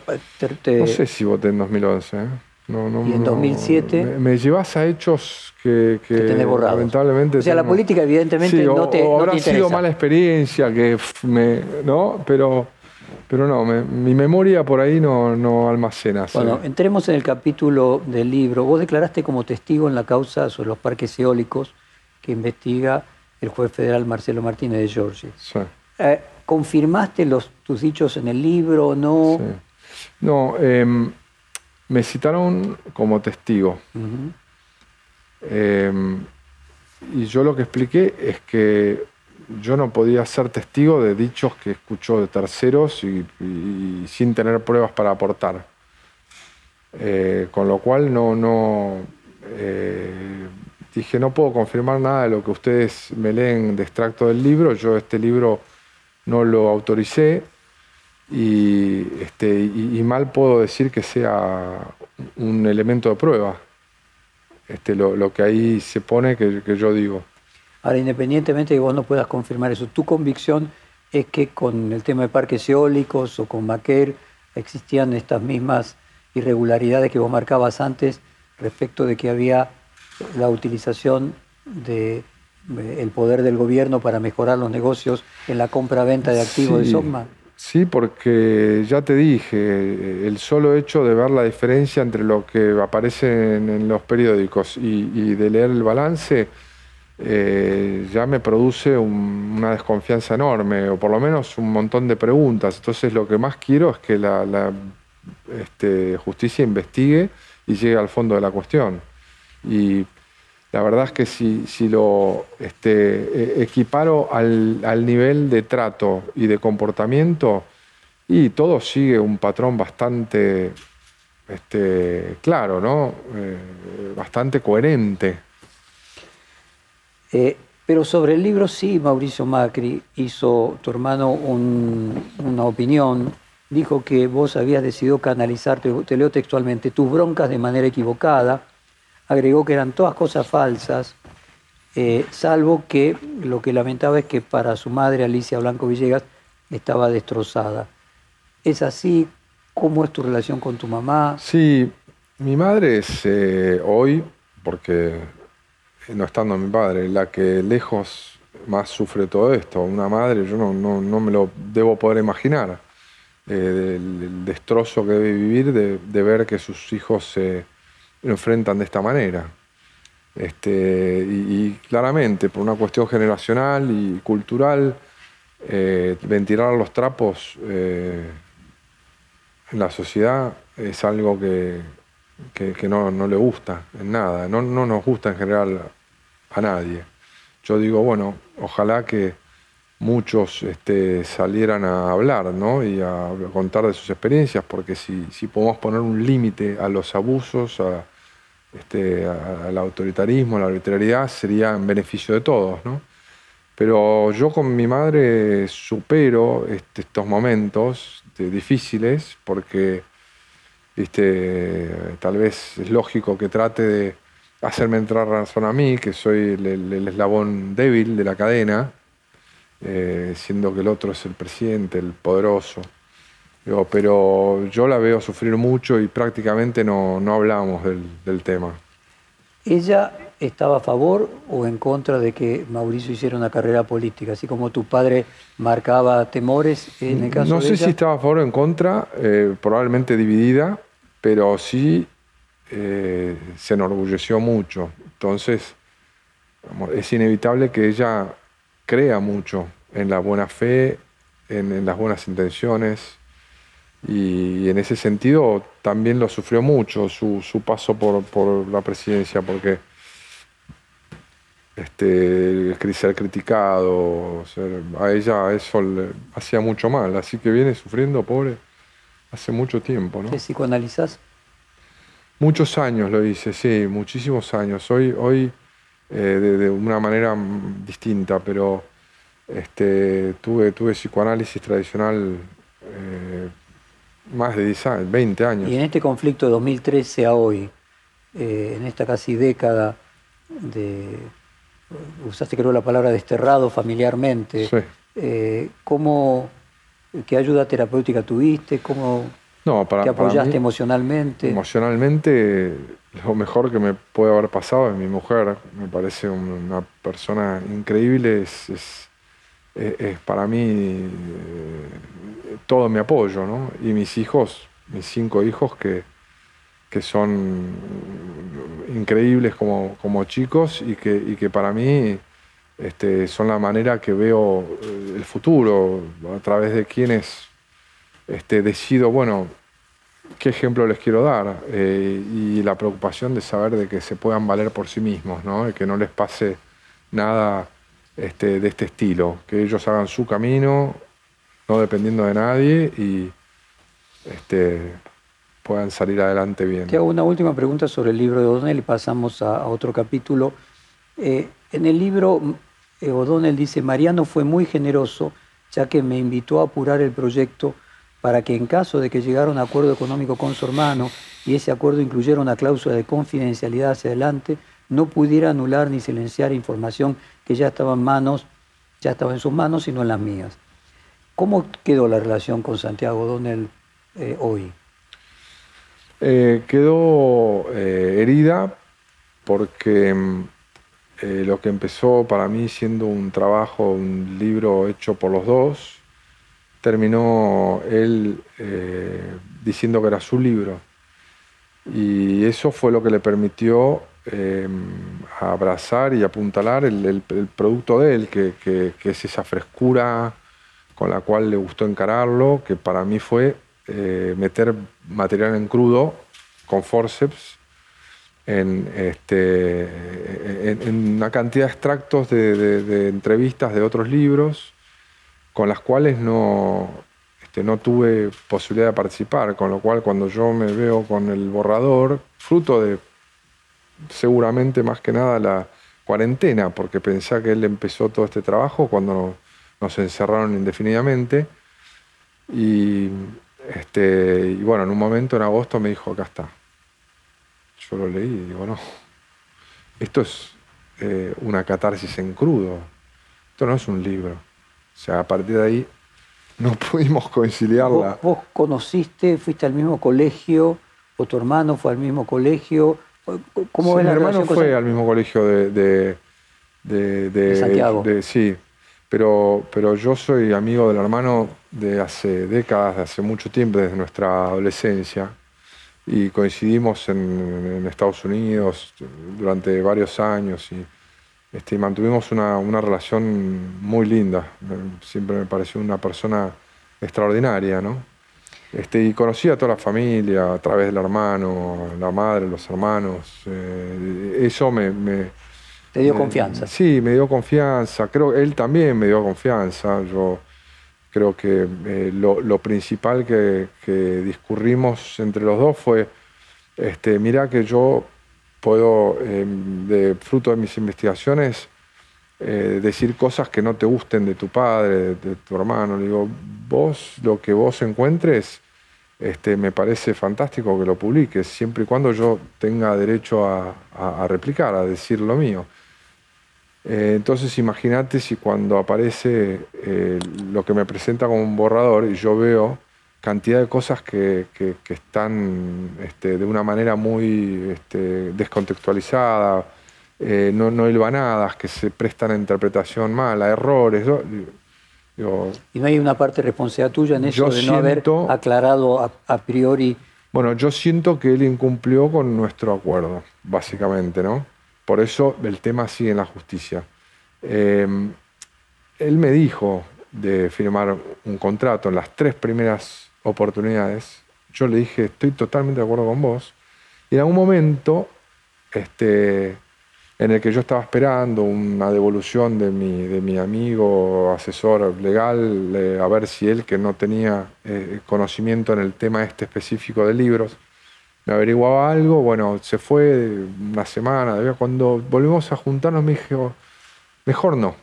S3: No sé si voté en 2011, ¿eh? No, no,
S2: y en 2007.
S3: Me, llevas a hechos que, que, lamentablemente.
S2: O sea, la política, evidentemente, no te.
S3: O habrá sido mala experiencia, que me, ¿no? Pero, pero no, mi memoria por ahí no, no almacena.
S2: Bueno, entremos en el capítulo del libro. Vos declaraste como testigo en la causa sobre los parques eólicos que investiga el juez federal Marcelo Martínez de Giorgi. Sí. Eh, ¿Confirmaste los, tus dichos en el libro o no? Sí.
S3: No, eh, me citaron como testigo. Em, y yo lo que expliqué es que yo no podía ser testigo de dichos que escuchó de terceros y, sin tener pruebas para aportar. Eh, con lo cual no, no eh, dije, no puedo confirmar nada de lo que ustedes me leen de extracto del libro. Yo este libro no lo autoricé y, este, y, mal puedo decir que sea un elemento de prueba, este, lo, que ahí se pone que, yo digo.
S2: Ahora, independientemente de que vos no puedas confirmar eso, tu convicción es que con el tema de parques eólicos o con Maquer existían estas mismas irregularidades que vos marcabas antes respecto de que había la utilización de el poder del gobierno para mejorar los negocios en la compra-venta de activos de SOCMA?
S3: Sí, porque ya te dije, el solo hecho de ver la diferencia entre lo que aparece en, los periódicos y, de leer el balance eh, ya me produce una desconfianza enorme, o por lo menos un montón de preguntas. Entonces lo que más quiero es que la, este, justicia investigue y llegue al fondo de la cuestión. Y la verdad es que si, si lo este, e, equiparo al, nivel de trato y de comportamiento, y todo sigue un patrón bastante este, claro, ¿no? Eh, bastante coherente.
S2: Eh, pero sobre el libro sí, Mauricio Macri hizo, tu hermano, una opinión, dijo que vos habías decidido canalizar, te leo textualmente, tus broncas de manera equivocada agregó que eran todas cosas falsas, eh, salvo que lo que lamentaba es que para su madre, Alicia Blanco Villegas, estaba destrozada. ¿Es así? ¿Cómo es tu relación con tu mamá?
S3: Sí, mi madre es eh, hoy, porque no estando mi padre, la que lejos más sufre todo esto. Una madre, yo no, no, me lo debo poder imaginar. Eh, el, destrozo que debe vivir de, ver que sus hijos se enfrentan de esta manera. Este, y, claramente, por una cuestión generacional y cultural, eh, ventilar los trapos eh, en la sociedad es algo que, no, le gusta en nada, no, no nos gusta en general a nadie. Yo digo, bueno, ojalá que muchos este, salieran a hablar ¿no? y a contar de sus experiencias, porque si, si podemos poner un límite a los abusos, a, este, al autoritarismo, a la arbitrariedad, sería en beneficio de todos. ¿no? Pero yo con mi madre supero este, estos momentos difíciles porque tal vez es lógico que trate de hacerme entrar razón a mí, que soy el, eslabón débil de la cadena, eh, siendo que el otro es el presidente, el poderoso pero yo la veo sufrir mucho y prácticamente no, no hablamos del, tema.
S2: ¿Ella estaba a favor o en contra de que Mauricio hiciera una carrera política? Así como tu padre marcaba temores en el caso
S3: no sé si estaba a favor o en contra, eh, probablemente dividida, pero sí eh, se enorgulleció mucho. Entonces, es inevitable que ella crea mucho en la buena fe, en las buenas intenciones y en ese sentido también lo sufrió mucho su, paso por, la presidencia, porque este, ser criticado, a ella eso le hacía mucho mal, así que viene sufriendo, pobre, hace mucho tiempo. ¿no?
S2: ¿Qué psicoanalizás?
S3: Muchos años lo hice, sí, muchísimos años. Hoy, hoy eh, de, una manera distinta, pero este, tuve, tuve psicoanálisis tradicional. Eh, más de 10 años, 20 años.
S2: Y en este conflicto de 2013 a hoy, eh, en esta casi década de, usaste creo la palabra desterrado familiarmente.
S3: Sí.
S2: ¿cómo, ¿Qué ayuda terapéutica tuviste? ¿Cómo
S3: No, para,
S2: te
S3: para
S2: apoyaste
S3: mí,
S2: emocionalmente?
S3: Emocionalmente, lo mejor que me puede haber pasado es mi mujer. Me parece un- una persona increíble. Es, es- es- es para mí eh, todo mi apoyo, ¿no? Y mis hijos, mis cinco hijos que, que son increíbles como, como chicos y que, y que para mí este, son la manera que veo eh, el futuro, a través de quienes este, decido, bueno, qué ejemplo les quiero dar eh, y la preocupación de saber de que se puedan valer por sí mismos, ¿no? Y que no les pase nada este, de este estilo, que ellos hagan su camino, no dependiendo de nadie y este, puedan salir adelante bien.
S2: Te hago una última pregunta sobre el libro de O'Donnell y pasamos a, otro capítulo. Eh, en el libro, eh, O'Donnell dice, Mariano fue muy generoso ya que me invitó a apurar el proyecto para que en caso de que llegara un acuerdo económico con su hermano y ese acuerdo incluyera una cláusula de confidencialidad hacia adelante, no pudiera anular ni silenciar información que ya estaba en manos, ya estaba en sus manos, sino en las mías. ¿Cómo quedó la relación con Santiago O'Donnell eh, hoy?
S3: Eh, quedó eh, herida porque mm, eh, lo que empezó para mí siendo un trabajo, un libro hecho por los dos, terminó él eh, diciendo que era su libro. Y eso fue lo que le permitió eh, abrazar y apuntalar el, producto de él, que, es esa frescura con la cual le gustó encararlo, que para mí fue eh, meter material en crudo con forceps en, este, una cantidad de extractos de- de entrevistas de otros libros con las cuales no, este, no tuve posibilidad de participar, con lo cual cuando yo me veo con el borrador, fruto de seguramente más que nada la cuarentena, porque pensé que él empezó todo este trabajo cuando nos, encerraron indefinidamente. Y, este, y bueno, en un momento en agosto me dijo, acá está. Yo lo leí y digo, no, esto es eh, una catarsis en crudo, esto no es un libro. O sea, a partir de ahí no <laughs> pudimos conciliarla.
S2: ¿Vos, vos conociste, fuiste al mismo colegio, o tu hermano fue al mismo colegio? ¿Cómo
S3: Sí,
S2: ves
S3: mi
S2: la
S3: hermano fue al mismo colegio de, de, de- de-
S2: De Santiago.
S3: sí, pero, pero yo soy amigo del hermano de hace décadas, de hace mucho tiempo, desde nuestra adolescencia. Y coincidimos en, en Estados Unidos durante varios años y este, y mantuvimos una, una relación muy linda. Siempre me pareció una persona extraordinaria, ¿no? Este, y conocí a toda la familia a través del hermano, la madre, los hermanos. eh, eso me, me-
S2: Te dio
S3: me-
S2: confianza.
S3: Sí, me dio confianza. Creo él también me dio confianza. Yo creo que eh, lo, lo principal que, que discurrimos entre los dos fue, este, mira que yo puedo, eh, de fruto de mis investigaciones, eh, decir cosas que no te gusten de tu padre, de, tu hermano. Le digo, vos lo que vos encuentres, este, me parece fantástico que lo publiques, siempre y cuando yo tenga derecho a replicar, a decir lo mío. Eh, entonces imagínate si cuando aparece eh, lo que me presenta como un borrador y yo veo cantidad de cosas que, que- que están este, de una manera muy este, descontextualizada, eh, no, no hilvanadas, que se prestan a interpretación mala, errores.
S2: Y no hay una parte de responsabilidad tuya en eso
S3: Yo
S2: de no haber
S3: siento-
S2: aclarado a, a priori.
S3: Bueno, yo siento que él incumplió con nuestro acuerdo, básicamente, ¿no? Por eso el tema sigue en la justicia. Eh, él me dijo de firmar un contrato en las tres primeras oportunidades. Yo le dije, estoy totalmente de acuerdo con vos. Y en algún momento, este, en el que yo estaba esperando una devolución de mi, de mi amigo asesor legal, a ver si él, que no tenía eh, conocimiento en el tema este específico de libros, me averiguaba algo, bueno, se fue una semana, cuando volvimos a juntarnos me dijo, mejor no,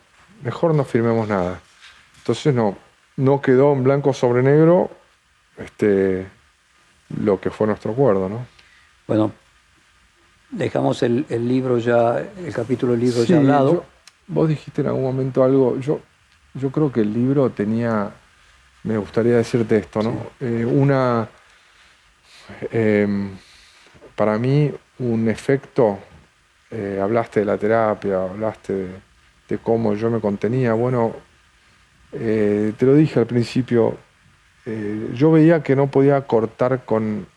S3: mejor no firmemos nada. Entonces no, no quedó en blanco sobre negro este, lo que fue nuestro acuerdo, ¿no?
S2: Bueno, dejamos el, el libro ya, el capítulo del libro
S3: Sí,
S2: ya hablado.
S3: yo- vos dijiste en algún momento algo, yo, yo creo que el libro tenía, me gustaría decirte esto, ¿no? Eh, una, em, para mí, un efecto, eh, hablaste de la terapia, hablaste de, cómo yo me contenía, bueno, eh, te lo dije al principio, yo veía que no podía cortar con,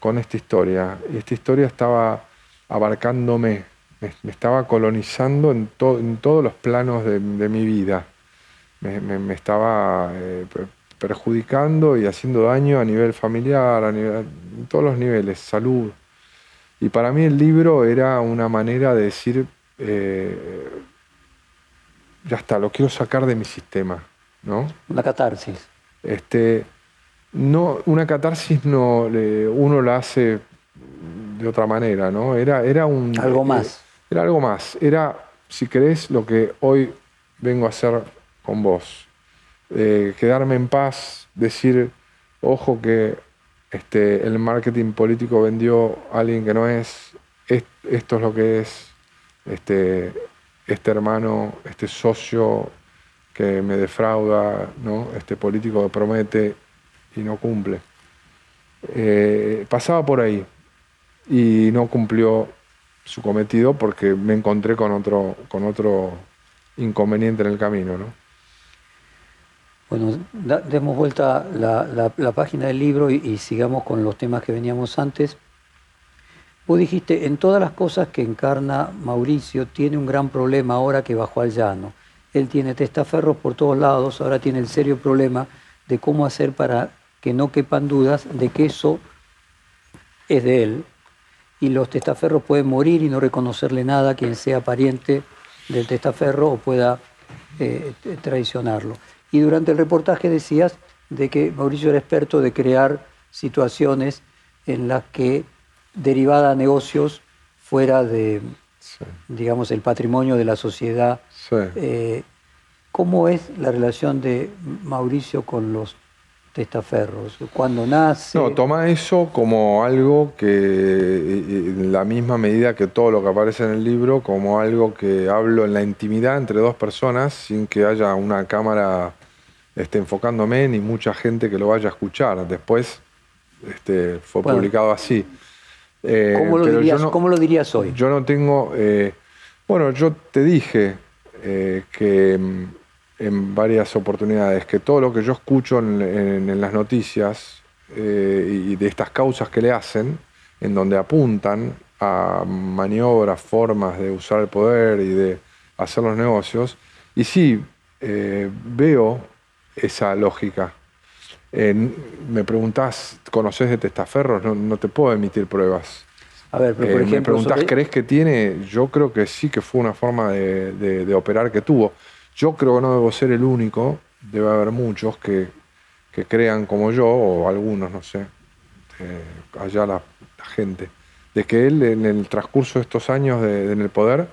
S3: con esta historia, y esta historia estaba abarcándome, me, estaba colonizando en, en, todos los planos de, mi vida. Me, estaba eh, perjudicando y haciendo daño a nivel familiar, a nivel, en todos los niveles, salud. Y para mí el libro era una manera de decir, eh, ya está, lo quiero sacar de mi sistema. ¿no?
S2: Una catarsis.
S3: Este, no, una catarsis no, uno la hace de otra manera, ¿no? Era, era un...
S2: Algo más.
S3: Era algo más. Era, si querés, lo que hoy vengo a hacer con vos. Eh, quedarme en paz, decir, ojo que este, el marketing político vendió a alguien que no es, esto es lo que es, este, este hermano, este socio que me defrauda, ¿no? este político promete y no cumple. Eh, pasaba por ahí y no cumplió su cometido porque me encontré con otro, con otro inconveniente en el camino. ¿no?
S2: Bueno, demos vuelta la, la, página del libro y, sigamos con los temas que veníamos antes. Vos dijiste, en todas las cosas que encarna Mauricio, tiene un gran problema ahora que bajó al llano. Él tiene testaferros por todos lados, ahora tiene el serio problema de cómo hacer para que no quepan dudas de que eso es de él, y los testaferros pueden morir y no reconocerle nada a quien sea pariente del testaferro o pueda eh, traicionarlo. Y durante el reportaje decías de que Mauricio era experto de crear situaciones en las que derivada a negocios fuera de, digamos, el patrimonio de la sociedad. Eh, ¿Cómo es la relación de Mauricio con los testaferros? cuando nace?
S3: No, toma eso como algo que, en la misma medida que todo lo que aparece en el libro, como algo que hablo en la intimidad entre dos personas sin que haya una cámara este, enfocándome ni mucha gente que lo vaya a escuchar. Después este, fue publicado así.
S2: Eh, ¿Cómo, lo dirías, ¿Cómo, lo dirías, hoy?
S3: Yo no tengo... Eh, bueno, yo te dije eh, que mm, en varias oportunidades que todo lo que yo escucho en, las noticias eh, y de estas causas que le hacen, en donde apuntan a maniobras, formas de usar el poder y de hacer los negocios, y sí, eh, veo esa lógica. me preguntás, ¿conoces de testaferros? No, no te puedo emitir pruebas.
S2: A ver, pero por ejemplo,
S3: me preguntás, ¿crees que tiene? Yo creo que sí que fue una forma de operar que tuvo. Yo creo que no debo ser el único, debe haber muchos que, crean como yo, o algunos, no sé, eh, allá la, gente, de que él en el transcurso de estos años en el poder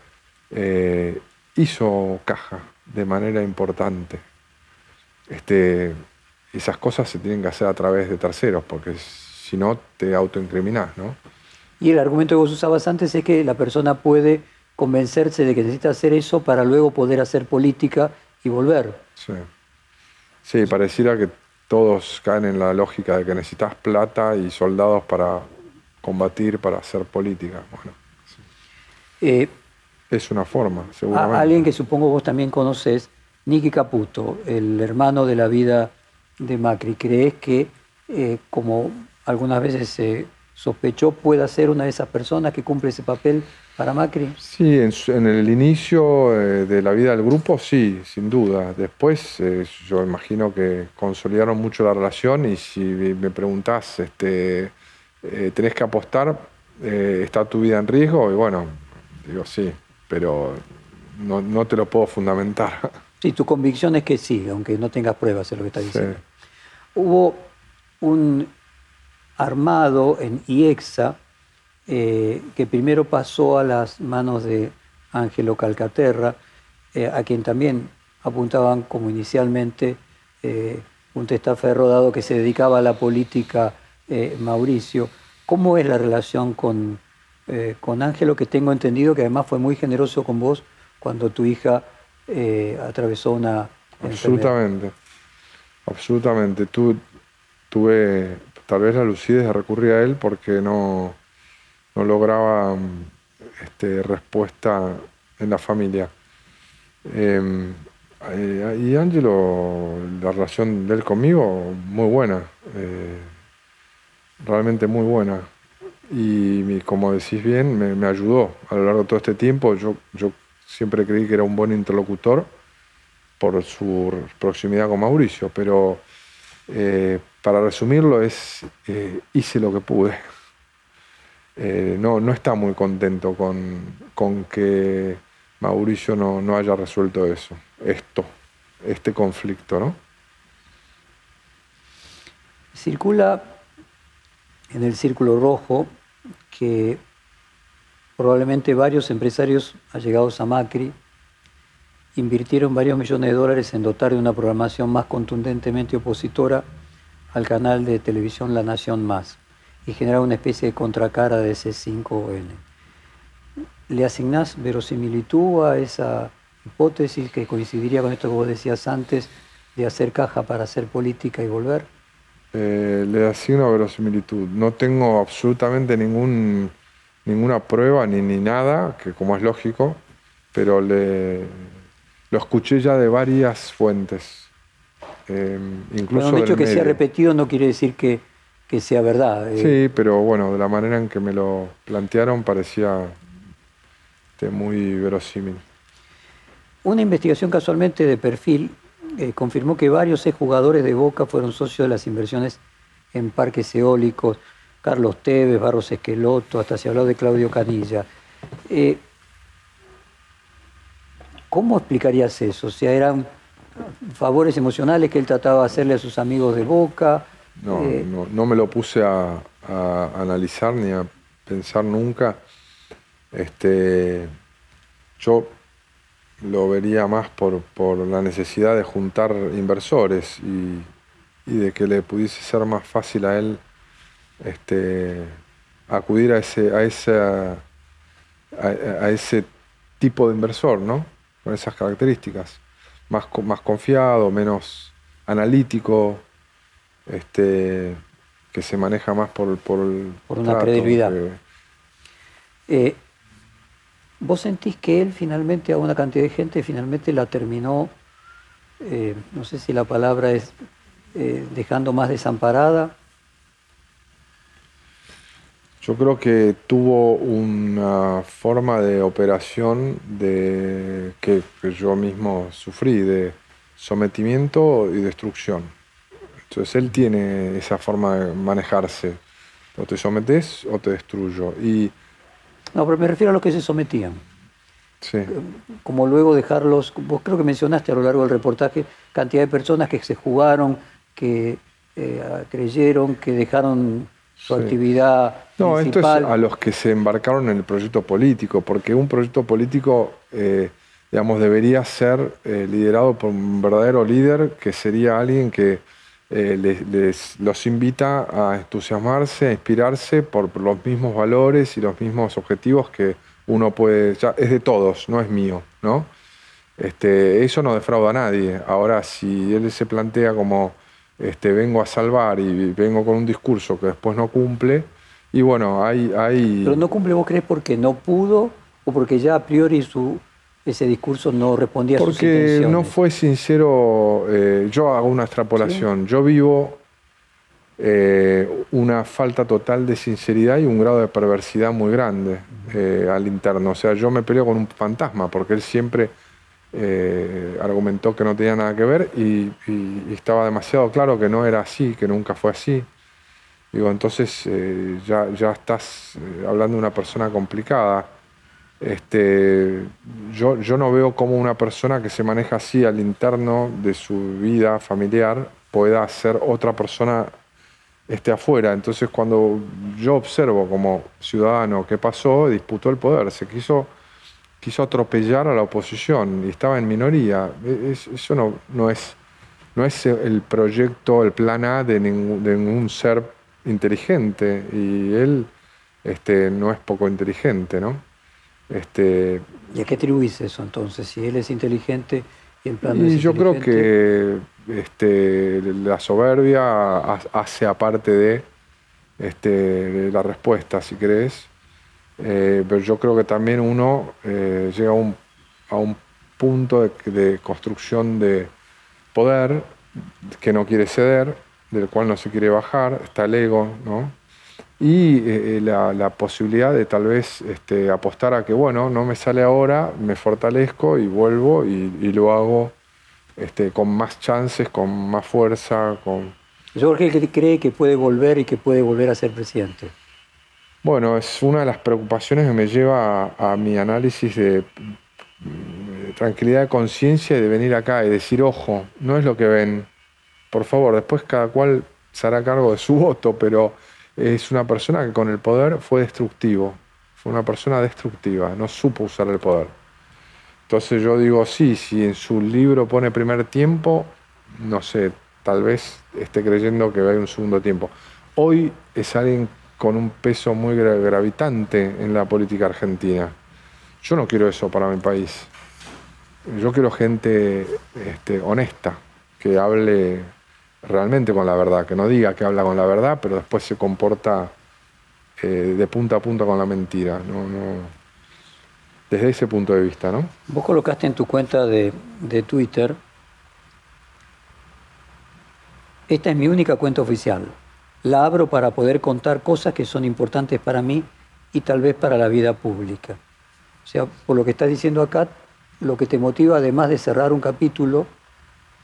S3: eh, hizo caja de manera importante. Este, esas cosas se tienen que hacer a través de terceros, porque si no te autoincriminás, ¿no?
S2: Y el argumento que vos usabas antes es que la persona puede convencerse de que necesita hacer eso para luego poder hacer política y volver.
S3: Sí, sí pareciera que todos caen en la lógica de que necesitas plata y soldados para combatir, para hacer política. Bueno, eh, es una forma, seguramente.
S2: alguien que supongo vos también conoces, Nicky Caputo, el hermano de la vida de Macri. ¿Crees que, eh, como algunas veces se sospechó, pueda ser una de esas personas que cumple ese papel para Macri?
S3: Sí, en, el inicio eh, de la vida del grupo, sí, sin duda. Después eh, yo imagino que consolidaron mucho la relación y si me preguntás, este, eh, ¿tenés que apostar? ¿Está tu vida en riesgo? Y bueno, digo sí, pero no, te lo puedo fundamentar. <laughs>
S2: Sí, tu convicción es que sí, aunque no tengas pruebas de lo que estás diciendo. Hubo un armado en IEXA eh, que primero pasó a las manos de Ángelo Calcaterra, eh, a quien también apuntaban como inicialmente eh, un testaferro dado que se dedicaba a la política Mauricio. ¿Cómo es la relación con, con Ángelo, que tengo entendido que además fue muy generoso con vos cuando tu hija atravesó una
S3: Absolutamente, absolutamente. tuve tal vez la lucidez de recurrir a él porque no, no lograba este, respuesta en la familia. Em, eh, y Angelo, la relación de él conmigo, muy buena, eh, realmente muy buena. Y como decís bien, me, ayudó a lo largo de todo este tiempo. Yo, yo siempre creí que era un buen interlocutor por su proximidad con Mauricio, pero eh, para resumirlo es, hice lo que pude. no, no está muy contento con, que Mauricio no, no haya resuelto eso, esto, este conflicto, ¿no?
S2: Circula en el círculo rojo que probablemente varios empresarios allegados a Macri invirtieron varios millones de dólares en dotar de una programación más contundentemente opositora al canal de televisión La Nación Más y generar una especie de contracara de C5N. ¿Le asignás verosimilitud a esa hipótesis que coincidiría con esto que vos decías antes de hacer caja para hacer política y volver?
S3: Eh, le asigno verosimilitud. No tengo absolutamente ningún, ninguna prueba ni, ni nada, que como es lógico, pero le, lo escuché ya de varias fuentes.
S2: Eh, incluso un hecho que sea repetido no quiere decir que, que sea verdad.
S3: Eh. Sí, pero bueno, de la manera en que me lo plantearon parecía muy verosímil.
S2: Una investigación casualmente de perfil eh, confirmó que varios jugadores de Boca fueron socios de las inversiones en parques eólicos, Carlos Tevez, Barros Esqueloto, hasta se habló de Claudio Canilla. ¿Cómo explicarías eso? O sea, eran favores emocionales que él trataba de hacerle a sus amigos de Boca.
S3: No, eh, no, me lo puse a, a analizar ni a pensar nunca. Este, yo lo vería más por, la necesidad de juntar inversores y, de que le pudiese ser más fácil a él este, acudir a ese, a, ese, a, ese tipo de inversor, ¿no? Con esas características. Más, más confiado, menos analítico, este, que se maneja más por, por,
S2: por una credibilidad. Eh, ¿Vos sentís que él finalmente, a una cantidad de gente, finalmente la terminó, eh, no sé si la palabra es eh, dejando más desamparada?
S3: Yo creo que tuvo una forma de operación de, que, yo mismo sufrí, de sometimiento y destrucción. Entonces él tiene esa forma de manejarse. O te sometes o te destruyo. Y
S2: no, pero me refiero a los que se sometían.
S3: Sí.
S2: Como luego dejarlos, vos creo que mencionaste a lo largo del reportaje cantidad de personas que se jugaron, que eh, creyeron, que dejaron su actividad.
S3: No, esto es a los que se embarcaron en el proyecto político, porque un proyecto político, eh, digamos, debería ser eh, liderado por un verdadero líder, que sería alguien que eh, les, los invita a entusiasmarse, a inspirarse por, los mismos valores y los mismos objetivos que uno puede, ya es de todos, no es mío, ¿no? Este, eso no defrauda a nadie. Ahora, si él se plantea como este, vengo a salvar y vengo con un discurso que después no cumple, y bueno, hay... hay...
S2: Pero no cumple, ¿vos crees porque no pudo o porque ya a priori su, ese discurso no respondía
S3: a sus
S2: intenciones.
S3: Porque no fue sincero, eh, yo hago una extrapolación, yo vivo eh, una falta total de sinceridad y un grado de perversidad muy grande eh, al interno. O sea, yo me peleo con un fantasma porque él siempre argumentó que no tenía nada que ver y, estaba demasiado claro que no era así, que nunca fue así. Digo, entonces ya, ya estás hablando de una persona complicada. Este, yo, yo no veo cómo una persona que se maneja así al interno de su vida familiar pueda ser otra persona esté afuera. Entonces cuando yo observo como ciudadano qué pasó, disputó el poder, se quiso, quiso atropellar a la oposición y estaba en minoría. eso no, no, es, no es el proyecto, el plan A de ningún, de ningún ser inteligente y él este, no es poco inteligente, ¿no? Este,
S2: ¿Y a qué atribuís eso entonces? Si él es inteligente y el plan
S3: y
S2: es
S3: yo creo que este, la soberbia ha- hace aparte de, este, la respuesta, si crees. Eh, pero yo creo que también uno eh, llega a un, a un punto de, de construcción de poder que no quiere ceder, del cual no se quiere bajar, está el ego, ¿no? Y eh, la, la posibilidad de tal vez este, apostar a que, bueno, no me sale ahora, me fortalezco y vuelvo y, y lo hago este, con más chances, con más fuerza, con...
S2: Yo creo que cree que puede volver y que puede volver a ser presidente.
S3: Bueno, es una de las preocupaciones que me lleva a, mi análisis de, de tranquilidad de conciencia y de venir acá y decir, ojo, no es lo que ven. Por favor, después cada cual se hará cargo de su <laughs> voto, pero es una persona que con el poder fue destructivo. Fue una persona destructiva, no supo usar el poder. Entonces yo digo, sí, si en su libro pone primer tiempo, no sé, tal vez esté creyendo que hay un segundo tiempo. Hoy es alguien con un peso muy gra- gravitante en la política argentina. Yo no quiero eso para mi país. Yo quiero gente este, honesta, que hable realmente con la verdad, que no diga que habla con la verdad, pero después se comporta eh, de punta a punta con la mentira. No, no, desde ese punto de vista, ¿no?
S2: Vos colocaste en tu cuenta de Twitter, esta es mi única cuenta oficial. La abro para poder contar cosas que son importantes para mí y tal vez para la vida pública. O sea, por lo que estás diciendo acá, lo que te motiva, además de cerrar un capítulo,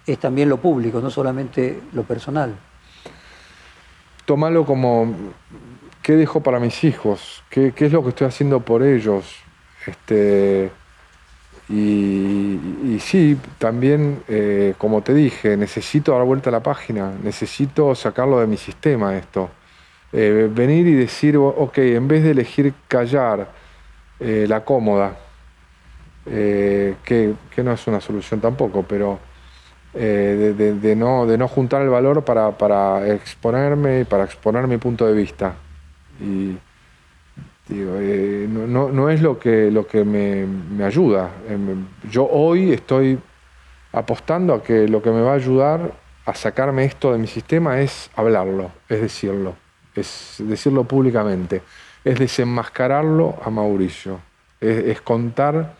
S2: es también lo público, no solamente lo personal.
S3: Tómalo como qué dejo para mis hijos, qué, qué es lo que estoy haciendo por ellos. Este, y, sí, también, eh, como te dije, necesito dar vuelta a la página, necesito sacarlo de mi sistema esto. Eh, venir y decir, ok, en vez de elegir callar eh, la cómoda, que, que no es una solución tampoco, pero de, de- no, de no juntar el valor para, para exponerme y para exponer mi punto de vista. Eh, no, no- es lo que, lo que me, me ayuda. Em, Yo hoy estoy apostando a que lo que me va a ayudar a sacarme esto de mi sistema es hablarlo, es decirlo, es decirlo públicamente, es desenmascararlo a Mauricio, es, es contar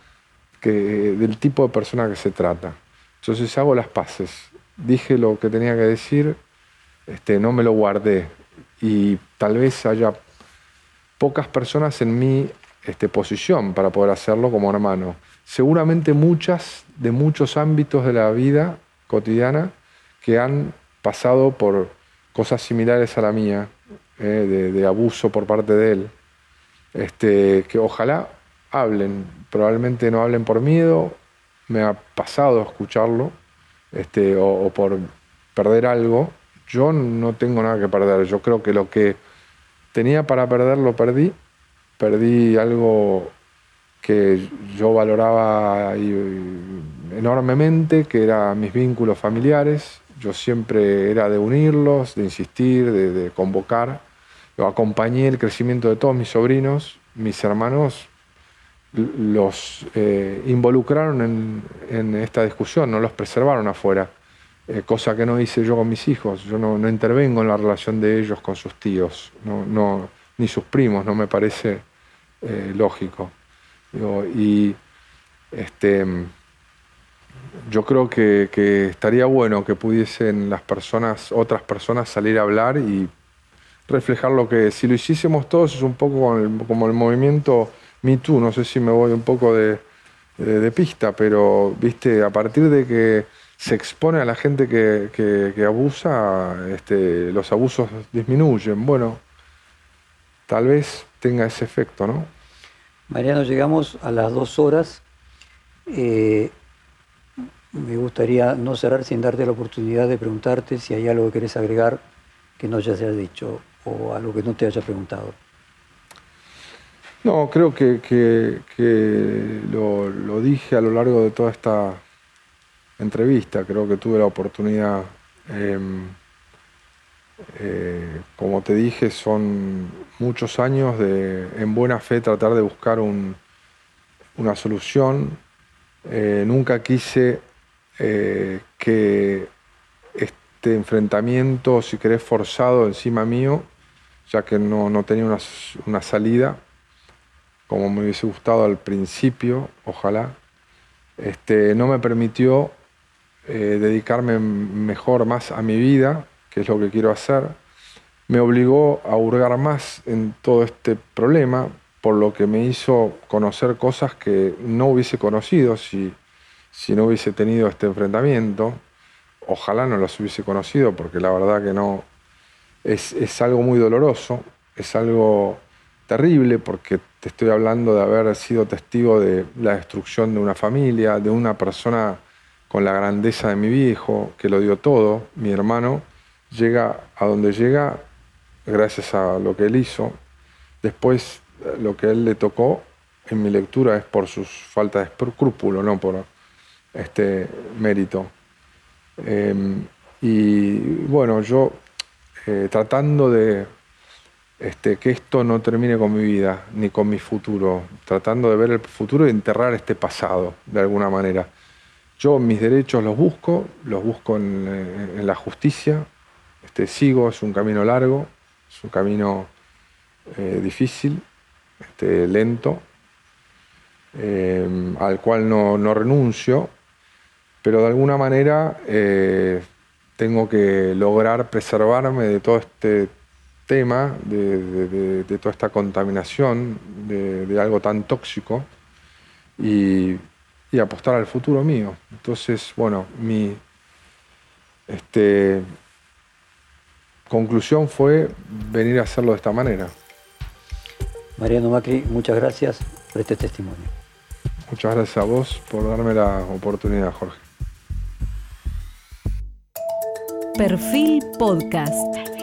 S3: que, del tipo de persona que se trata. Entonces hago las paces. Dije lo que tenía que decir, este, no me lo guardé. Y tal vez haya pocas personas en mi este, posición para poder hacerlo como hermano. Seguramente muchas de muchos ámbitos de la vida cotidiana que han pasado por cosas similares a la mía, eh, de, abuso por parte de él, este, que ojalá hablen, probablemente no hablen por miedo, me ha pasado escucharlo, este, o, o por perder algo. Yo no tengo nada que perder, yo creo que lo que tenía para perder lo perdí, perdí algo que yo valoraba enormemente, que eran mis vínculos familiares. Yo siempre era de unirlos, de insistir, de, convocar. Yo acompañé el crecimiento de todos mis sobrinos, mis hermanos los eh, involucraron en, en esta discusión, no los preservaron afuera, eh, cosa que no hice yo con mis hijos. Yo no, no intervengo en la relación de ellos con sus tíos, no, no- ni sus primos, no me parece eh, lógico. Y este, yo creo que, que estaría bueno que pudiesen las personas, otras personas salir a hablar y reflejar lo que si lo hiciésemos todos es un poco como el, como el movimiento Me Too, no sé si me voy un poco de, de- de pista, pero viste, a partir de que se expone a la gente que, que- que abusa, este, los abusos disminuyen. Bueno, tal vez tenga ese efecto, ¿no?
S2: Mariano, llegamos a las dos horas. Eh, me gustaría no cerrar sin darte la oportunidad de preguntarte si hay algo que querés agregar que no ya se haya dicho o algo que no te haya preguntado.
S3: No, creo que, que- que lo, lo dije a lo largo de toda esta entrevista. Creo que tuve la oportunidad, em, eh, como te dije, son muchos años de, en buena fe, tratar de buscar un, una solución. Eh, nunca quise eh, que este enfrentamiento, si querés, forzado encima mío, ya que no, tenía una, salida, como me hubiese gustado al principio, ojalá, este, no me permitió eh, dedicarme mejor, más a mi vida, que es lo que quiero hacer. Me obligó a hurgar más en todo este problema, por lo que me hizo conocer cosas que no hubiese conocido si, si no hubiese tenido este enfrentamiento. Ojalá no las hubiese conocido, porque la verdad que no. Es, es algo muy doloroso, es algo terrible, porque te estoy hablando de haber sido testigo de la destrucción de una familia, de una persona con la grandeza de mi viejo, que lo dio todo, mi hermano, llega a donde llega gracias a lo que él hizo. Después lo que él le tocó en mi lectura es por sus falta de escrúpulo, no por este mérito. Em, y bueno, yo eh, tratando de este, que esto no termine con mi vida ni con mi futuro, tratando de ver el futuro y enterrar este pasado de alguna manera. Yo mis derechos los busco, los busco en, la justicia, este, sigo, es un camino largo, es un camino eh, difícil, este, lento, eh, al cual no, renuncio, pero de alguna manera eh, tengo que lograr preservarme de todo este tema, de, toda esta contaminación, de, algo tan tóxico y, apostar al futuro mío. Entonces, bueno, mi este, conclusión fue venir a hacerlo de esta manera.
S2: Mariano Macri, muchas gracias por este testimonio.
S3: Muchas gracias a vos por darme la oportunidad, Jorge.
S1: Perfil Podcast.